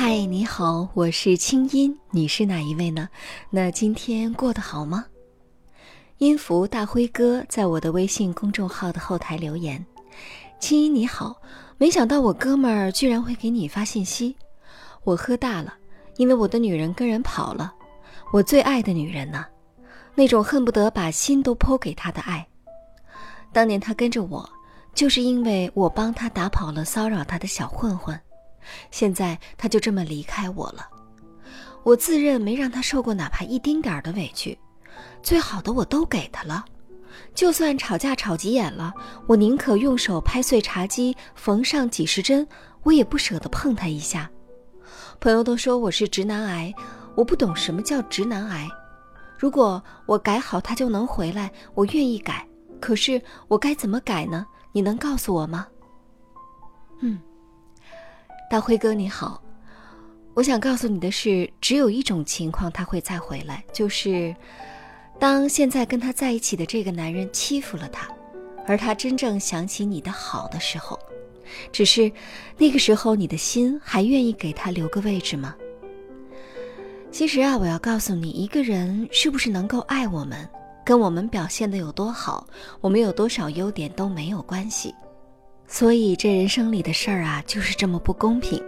嗨，你好，我是清音，你是哪一位呢？那今天过得好吗？音符大辉哥在我的微信公众号的后台留言：“清音你好，没想到我哥们儿居然会给你发信息。我喝大了，因为我的女人跟人跑了，我最爱的女人呢，那种恨不得把心都剖给她的爱。当年她跟着我，就是因为我帮她打跑了骚扰她的小混混。”现在他就这么离开我了，我自认没让他受过哪怕一丁点儿的委屈，最好的我都给他了，就算吵架吵急眼了，我宁可用手拍碎茶几，缝上几十针，我也不舍得碰他一下。朋友都说我是直男癌，我不懂什么叫直男癌。如果我改好他就能回来，我愿意改。可是我该怎么改呢？你能告诉我吗？嗯。大辉哥你好，我想告诉你的是，只有一种情况他会再回来，就是当现在跟他在一起的这个男人欺负了他，而他真正想起你的好的时候，只是那个时候你的心还愿意给他留个位置吗？其实啊，我要告诉你，一个人是不是能够爱我们，跟我们表现的有多好，我们有多少优点都没有关系。所以这人生里的事儿啊，就是这么不公平。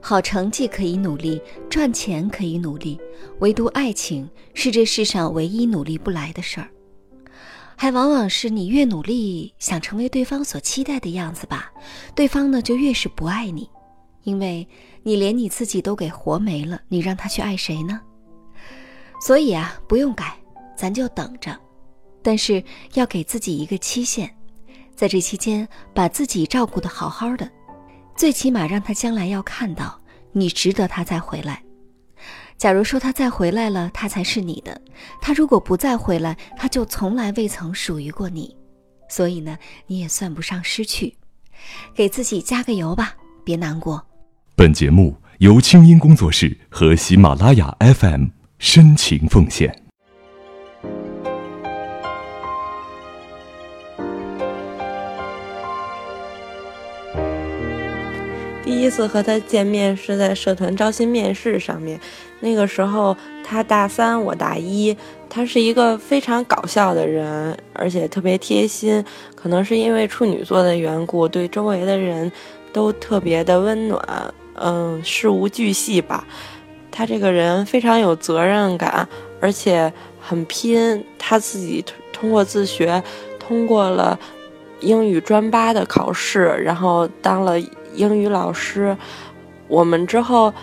好成绩可以努力，赚钱可以努力，唯独爱情是这世上唯一努力不来的事儿。还往往是你越努力想成为对方所期待的样子吧，对方呢就越是不爱你，因为你连你自己都给活没了，你让他去爱谁呢？所以啊，不用改，咱就等着，但是要给自己一个期限。在这期间，把自己照顾得好好的，最起码让他将来要看到你值得他再回来。假如说他再回来了，他才是你的；他如果不再回来，他就从来未曾属于过你。所以呢，你也算不上失去，给自己加个油吧，别难过。本节目由清音工作室和喜马拉雅 FM 深情奉献。第一次和他见面是在社团招新面试上面，那个时候他大三，我大一。他是一个非常搞笑的人，而且特别贴心。可能是因为处女座的缘故，对周围的人都特别的温暖，嗯，事无巨细吧。他这个人非常有责任感，而且很拼。他自己通过自学，通过了英语专八的考试，然后当了。英语老师，我们之后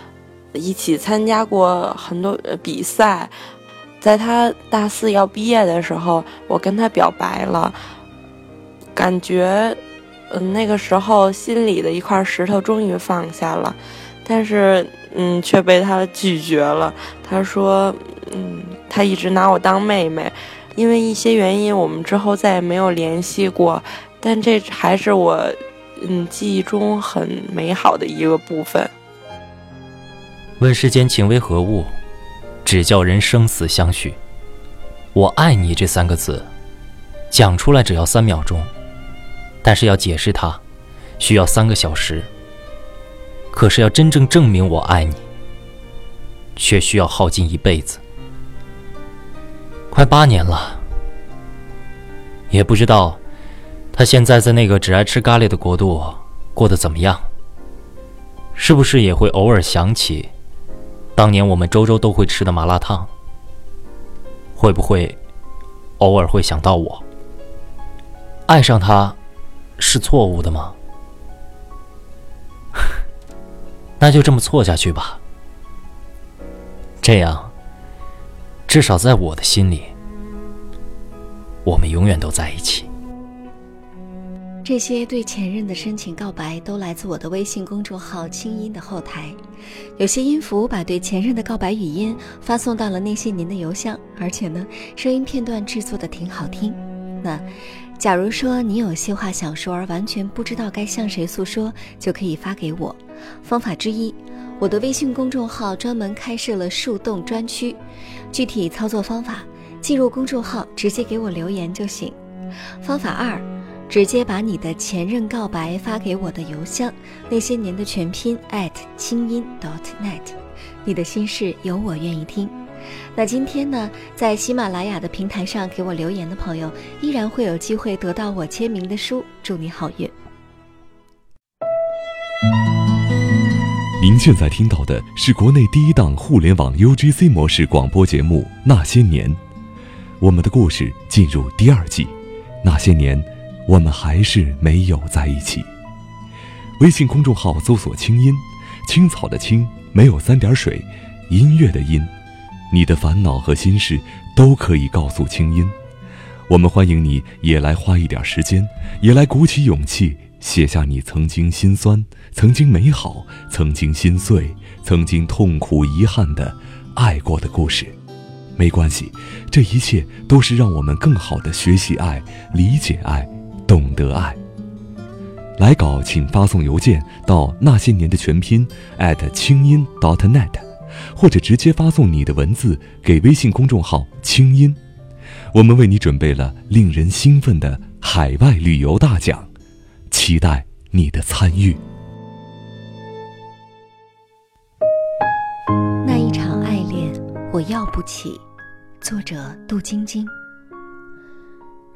一起参加过很多比赛。在他大四要毕业的时候，我跟他表白了，感觉，嗯，那个时候心里的一块石头终于放下了，但是，嗯，却被他拒绝了。他说，嗯，他一直拿我当妹妹，因为一些原因，我们之后再也没有联系过。但这还是我。嗯，记忆中很美好的一个部分。问世间情为何物，只叫人生死相许。我爱你这三个字，讲出来只要三秒钟，但是要解释它，需要三个小时。可是要真正证明我爱你，却需要耗尽一辈子。快八年了，也不知道。他现在在那个只爱吃咖喱的国度过得怎么样？是不是也会偶尔想起当年我们周周都会吃的麻辣烫？会不会偶尔会想到我？爱上他是错误的吗？那就这么错下去吧。这样，至少在我的心里，我们永远都在一起。这些对前任的深情告白都来自我的微信公众号“清音”的后台，有些音符把对前任的告白语音发送到了那些您的邮箱，而且呢，声音片段制作的挺好听。那，假如说你有些话想说而完全不知道该向谁诉说，就可以发给我。方法之一，我的微信公众号专门开设了树洞专区，具体操作方法，进入公众号直接给我留言就行。方法二。直接把你的前任告白发给我的邮箱，那些年的全拼 at 清音 dot net。你的心事有我愿意听。那今天呢，在喜马拉雅的平台上给我留言的朋友，依然会有机会得到我签名的书。祝你好运。您现在听到的是国内第一档互联网 UGC 模式广播节目《那些年》，我们的故事进入第二季，《那些年》。我们还是没有在一起。微信公众号搜索“清音青草”的“青”，没有三点水，音乐的“音”。你的烦恼和心事都可以告诉清音。我们欢迎你也来花一点时间，也来鼓起勇气写下你曾经心酸、曾经美好、曾经心碎、曾经痛苦、遗憾的爱过的故事。没关系，这一切都是让我们更好的学习爱、理解爱。懂得爱。来稿请发送邮件到那些年的全拼 at 清音 dot net，或者直接发送你的文字给微信公众号清音。我们为你准备了令人兴奋的海外旅游大奖，期待你的参与。那一场爱恋，我要不起。作者：杜晶晶。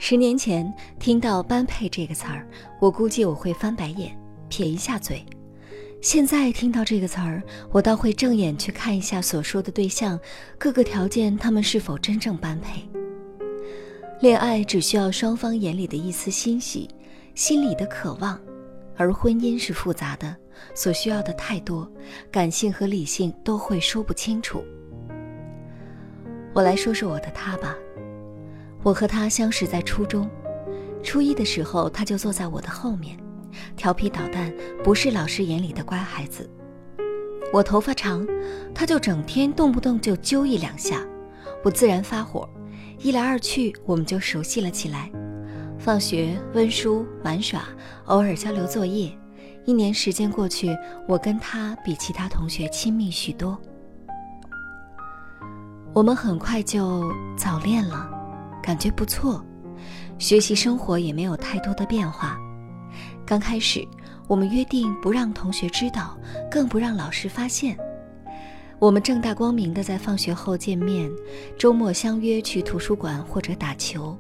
十年前听到“般配”这个词儿，我估计我会翻白眼，撇一下嘴。现在听到这个词儿，我倒会正眼去看一下所说的对象，各个条件他们是否真正般配。恋爱只需要双方眼里的一丝欣喜，心里的渴望，而婚姻是复杂的，所需要的太多，感性和理性都会说不清楚。我来说说我的他吧。我和他相识在初中，初一的时候他就坐在我的后面，调皮捣蛋，不是老师眼里的乖孩子。我头发长，他就整天动不动就揪一两下，我自然发火。一来二去，我们就熟悉了起来。放学温书玩耍，偶尔交流作业。一年时间过去，我跟他比其他同学亲密许多。我们很快就早恋了。感觉不错，学习生活也没有太多的变化。刚开始，我们约定不让同学知道，更不让老师发现。我们正大光明的在放学后见面，周末相约去图书馆或者打球。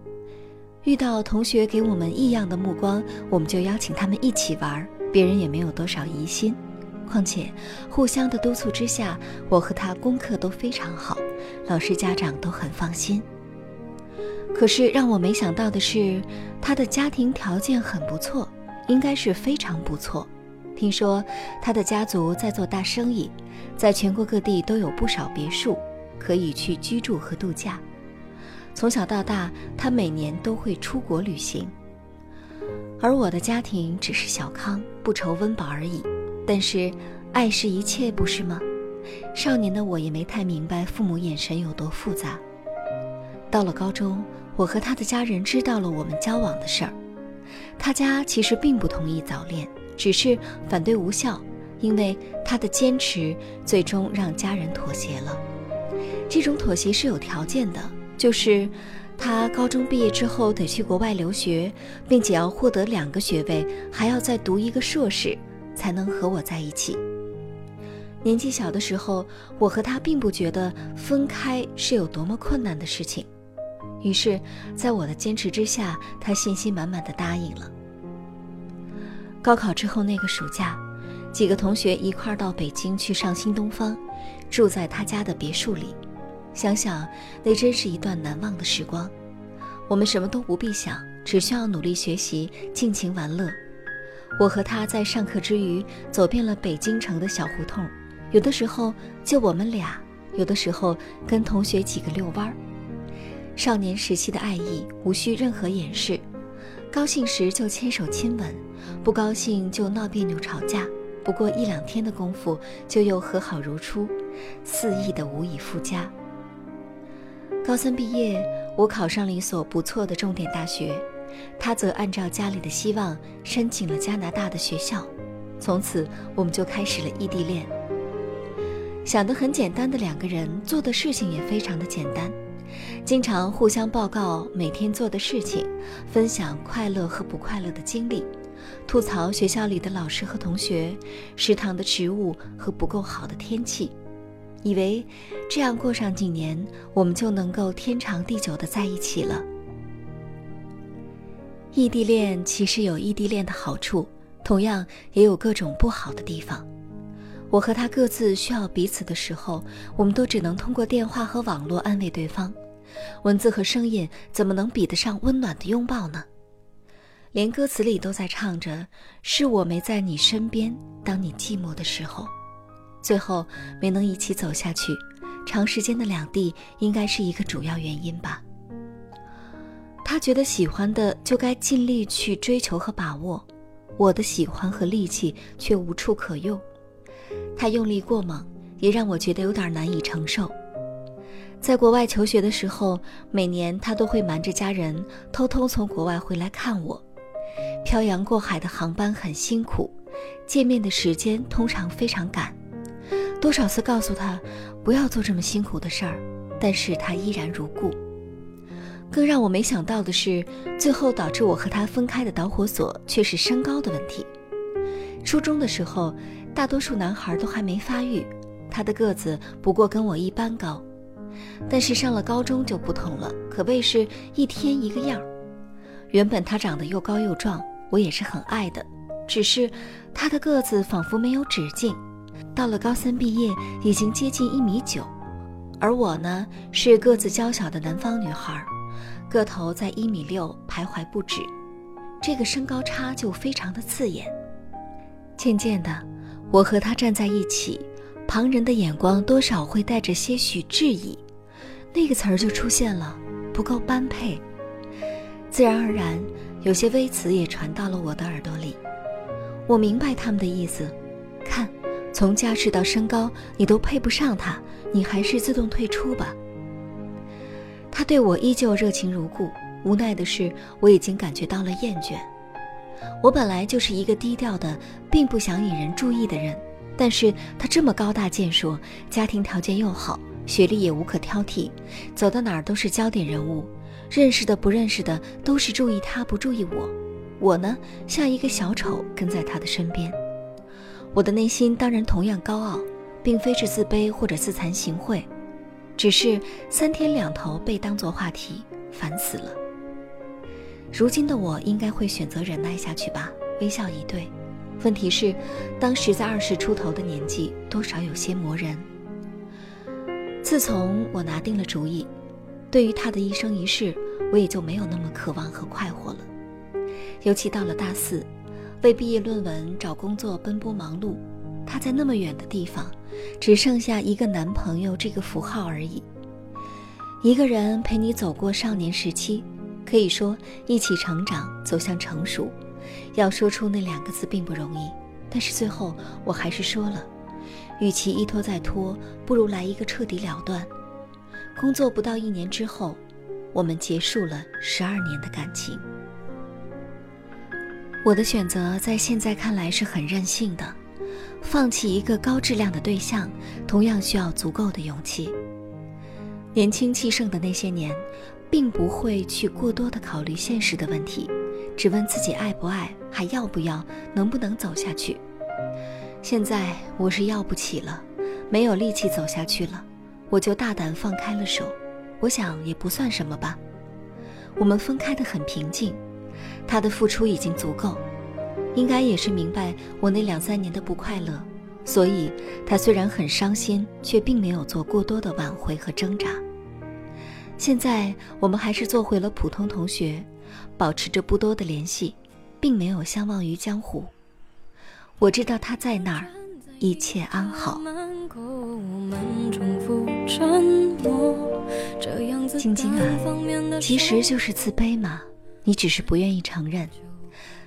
遇到同学给我们异样的目光，我们就邀请他们一起玩，别人也没有多少疑心。况且，互相的督促之下，我和他功课都非常好，老师家长都很放心。可是让我没想到的是，他的家庭条件很不错，应该是非常不错。听说他的家族在做大生意，在全国各地都有不少别墅，可以去居住和度假。从小到大，他每年都会出国旅行。而我的家庭只是小康，不愁温饱而已。但是，爱是一切，不是吗？少年的我也没太明白父母眼神有多复杂。到了高中。我和他的家人知道了我们交往的事儿，他家其实并不同意早恋，只是反对无效，因为他的坚持最终让家人妥协了。这种妥协是有条件的，就是他高中毕业之后得去国外留学，并且要获得两个学位，还要再读一个硕士，才能和我在一起。年纪小的时候，我和他并不觉得分开是有多么困难的事情。于是，在我的坚持之下，他信心满满的答应了。高考之后那个暑假，几个同学一块儿到北京去上新东方，住在他家的别墅里。想想，那真是一段难忘的时光。我们什么都不必想，只需要努力学习，尽情玩乐。我和他在上课之余，走遍了北京城的小胡同，有的时候就我们俩，有的时候跟同学几个遛弯儿。少年时期的爱意无需任何掩饰，高兴时就牵手亲吻，不高兴就闹别扭吵架，不过一两天的功夫就又和好如初，肆意的无以复加。高三毕业，我考上了一所不错的重点大学，他则按照家里的希望申请了加拿大的学校，从此我们就开始了异地恋。想得很简单的两个人，做的事情也非常的简单。经常互相报告每天做的事情，分享快乐和不快乐的经历，吐槽学校里的老师和同学、食堂的食物和不够好的天气，以为这样过上几年，我们就能够天长地久的在一起了。异地恋其实有异地恋的好处，同样也有各种不好的地方。我和他各自需要彼此的时候，我们都只能通过电话和网络安慰对方。文字和声音怎么能比得上温暖的拥抱呢？连歌词里都在唱着“是我没在你身边，当你寂寞的时候”，最后没能一起走下去。长时间的两地应该是一个主要原因吧。他觉得喜欢的就该尽力去追求和把握，我的喜欢和力气却无处可用。他用力过猛，也让我觉得有点难以承受。在国外求学的时候，每年他都会瞒着家人偷偷从国外回来看我。漂洋过海的航班很辛苦，见面的时间通常非常赶。多少次告诉他不要做这么辛苦的事儿，但是他依然如故。更让我没想到的是，最后导致我和他分开的导火索却是身高的问题。初中的时候，大多数男孩都还没发育，他的个子不过跟我一般高。但是上了高中就不同了，可谓是一天一个样原本他长得又高又壮，我也是很爱的。只是他的个子仿佛没有止境，到了高三毕业已经接近一米九，而我呢是个子娇小的南方女孩，个头在一米六徘徊不止，这个身高差就非常的刺眼。渐渐的，我和他站在一起。旁人的眼光多少会带着些许质疑，那个词儿就出现了，不够般配。自然而然，有些微词也传到了我的耳朵里。我明白他们的意思，看，从家世到身高，你都配不上他，你还是自动退出吧。他对我依旧热情如故，无奈的是，我已经感觉到了厌倦。我本来就是一个低调的，并不想引人注意的人。但是他这么高大健硕，家庭条件又好，学历也无可挑剔，走到哪儿都是焦点人物，认识的不认识的都是注意他不注意我，我呢像一个小丑跟在他的身边。我的内心当然同样高傲，并非是自卑或者自惭形秽，只是三天两头被当作话题，烦死了。如今的我应该会选择忍耐下去吧，微笑以对。问题是，当时在二十出头的年纪，多少有些磨人。自从我拿定了主意，对于他的一生一世，我也就没有那么渴望和快活了。尤其到了大四，为毕业论文、找工作奔波忙碌，他在那么远的地方，只剩下一个男朋友这个符号而已。一个人陪你走过少年时期，可以说一起成长，走向成熟。要说出那两个字并不容易，但是最后我还是说了。与其一拖再拖，不如来一个彻底了断。工作不到一年之后，我们结束了十二年的感情。我的选择在现在看来是很任性的，放弃一个高质量的对象，同样需要足够的勇气。年轻气盛的那些年，并不会去过多的考虑现实的问题。只问自己爱不爱，还要不要，能不能走下去？现在我是要不起了，没有力气走下去了，我就大胆放开了手。我想也不算什么吧。我们分开的很平静，他的付出已经足够，应该也是明白我那两三年的不快乐，所以他虽然很伤心，却并没有做过多的挽回和挣扎。现在我们还是做回了普通同学。保持着不多的联系，并没有相忘于江湖。我知道他在那儿，一切安好。晶晶啊，其实就是自卑嘛，你只是不愿意承认。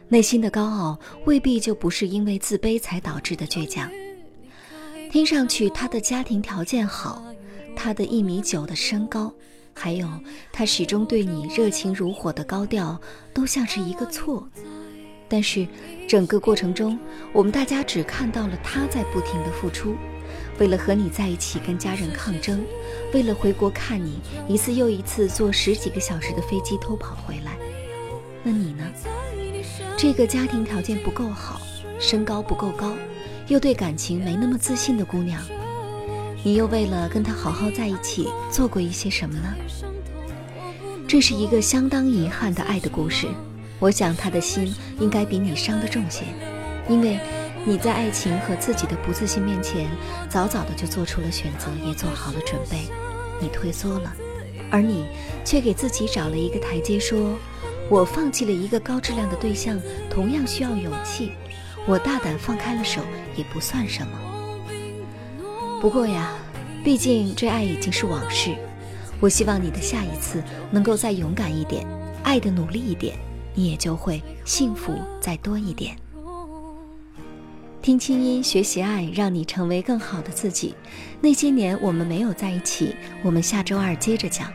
内心的高傲未必就不是因为自卑才导致的倔强。听上去他的家庭条件好，他的一米九的身高。还有，他始终对你热情如火的高调，都像是一个错。但是，整个过程中，我们大家只看到了他在不停的付出，为了和你在一起跟家人抗争，为了回国看你，一次又一次坐十几个小时的飞机偷跑回来。那你呢？这个家庭条件不够好，身高不够高，又对感情没那么自信的姑娘，你又为了跟他好好在一起，做过一些什么呢？这是一个相当遗憾的爱的故事。我想他的心应该比你伤得重些，因为你在爱情和自己的不自信面前，早早的就做出了选择，也做好了准备。你退缩了，而你却给自己找了一个台阶，说：“我放弃了一个高质量的对象，同样需要勇气。我大胆放开了手，也不算什么。不过呀，毕竟这爱已经是往事。”我希望你的下一次能够再勇敢一点，爱的努力一点，你也就会幸福再多一点。听清音，学习爱，让你成为更好的自己。那些年我们没有在一起，我们下周二接着讲。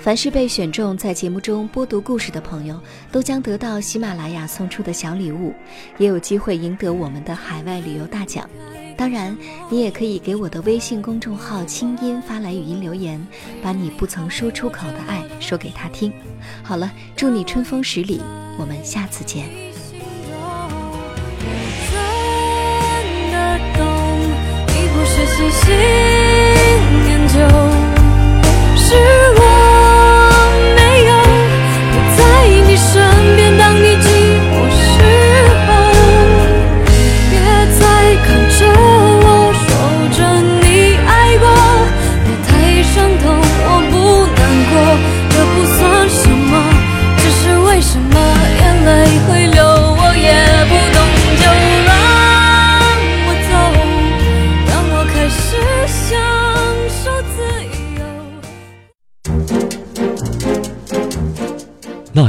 凡是被选中在节目中播读故事的朋友，都将得到喜马拉雅送出的小礼物，也有机会赢得我们的海外旅游大奖。当然，你也可以给我的微信公众号“清音”发来语音留言，把你不曾说出口的爱说给他听。好了，祝你春风十里，我们下次见。是我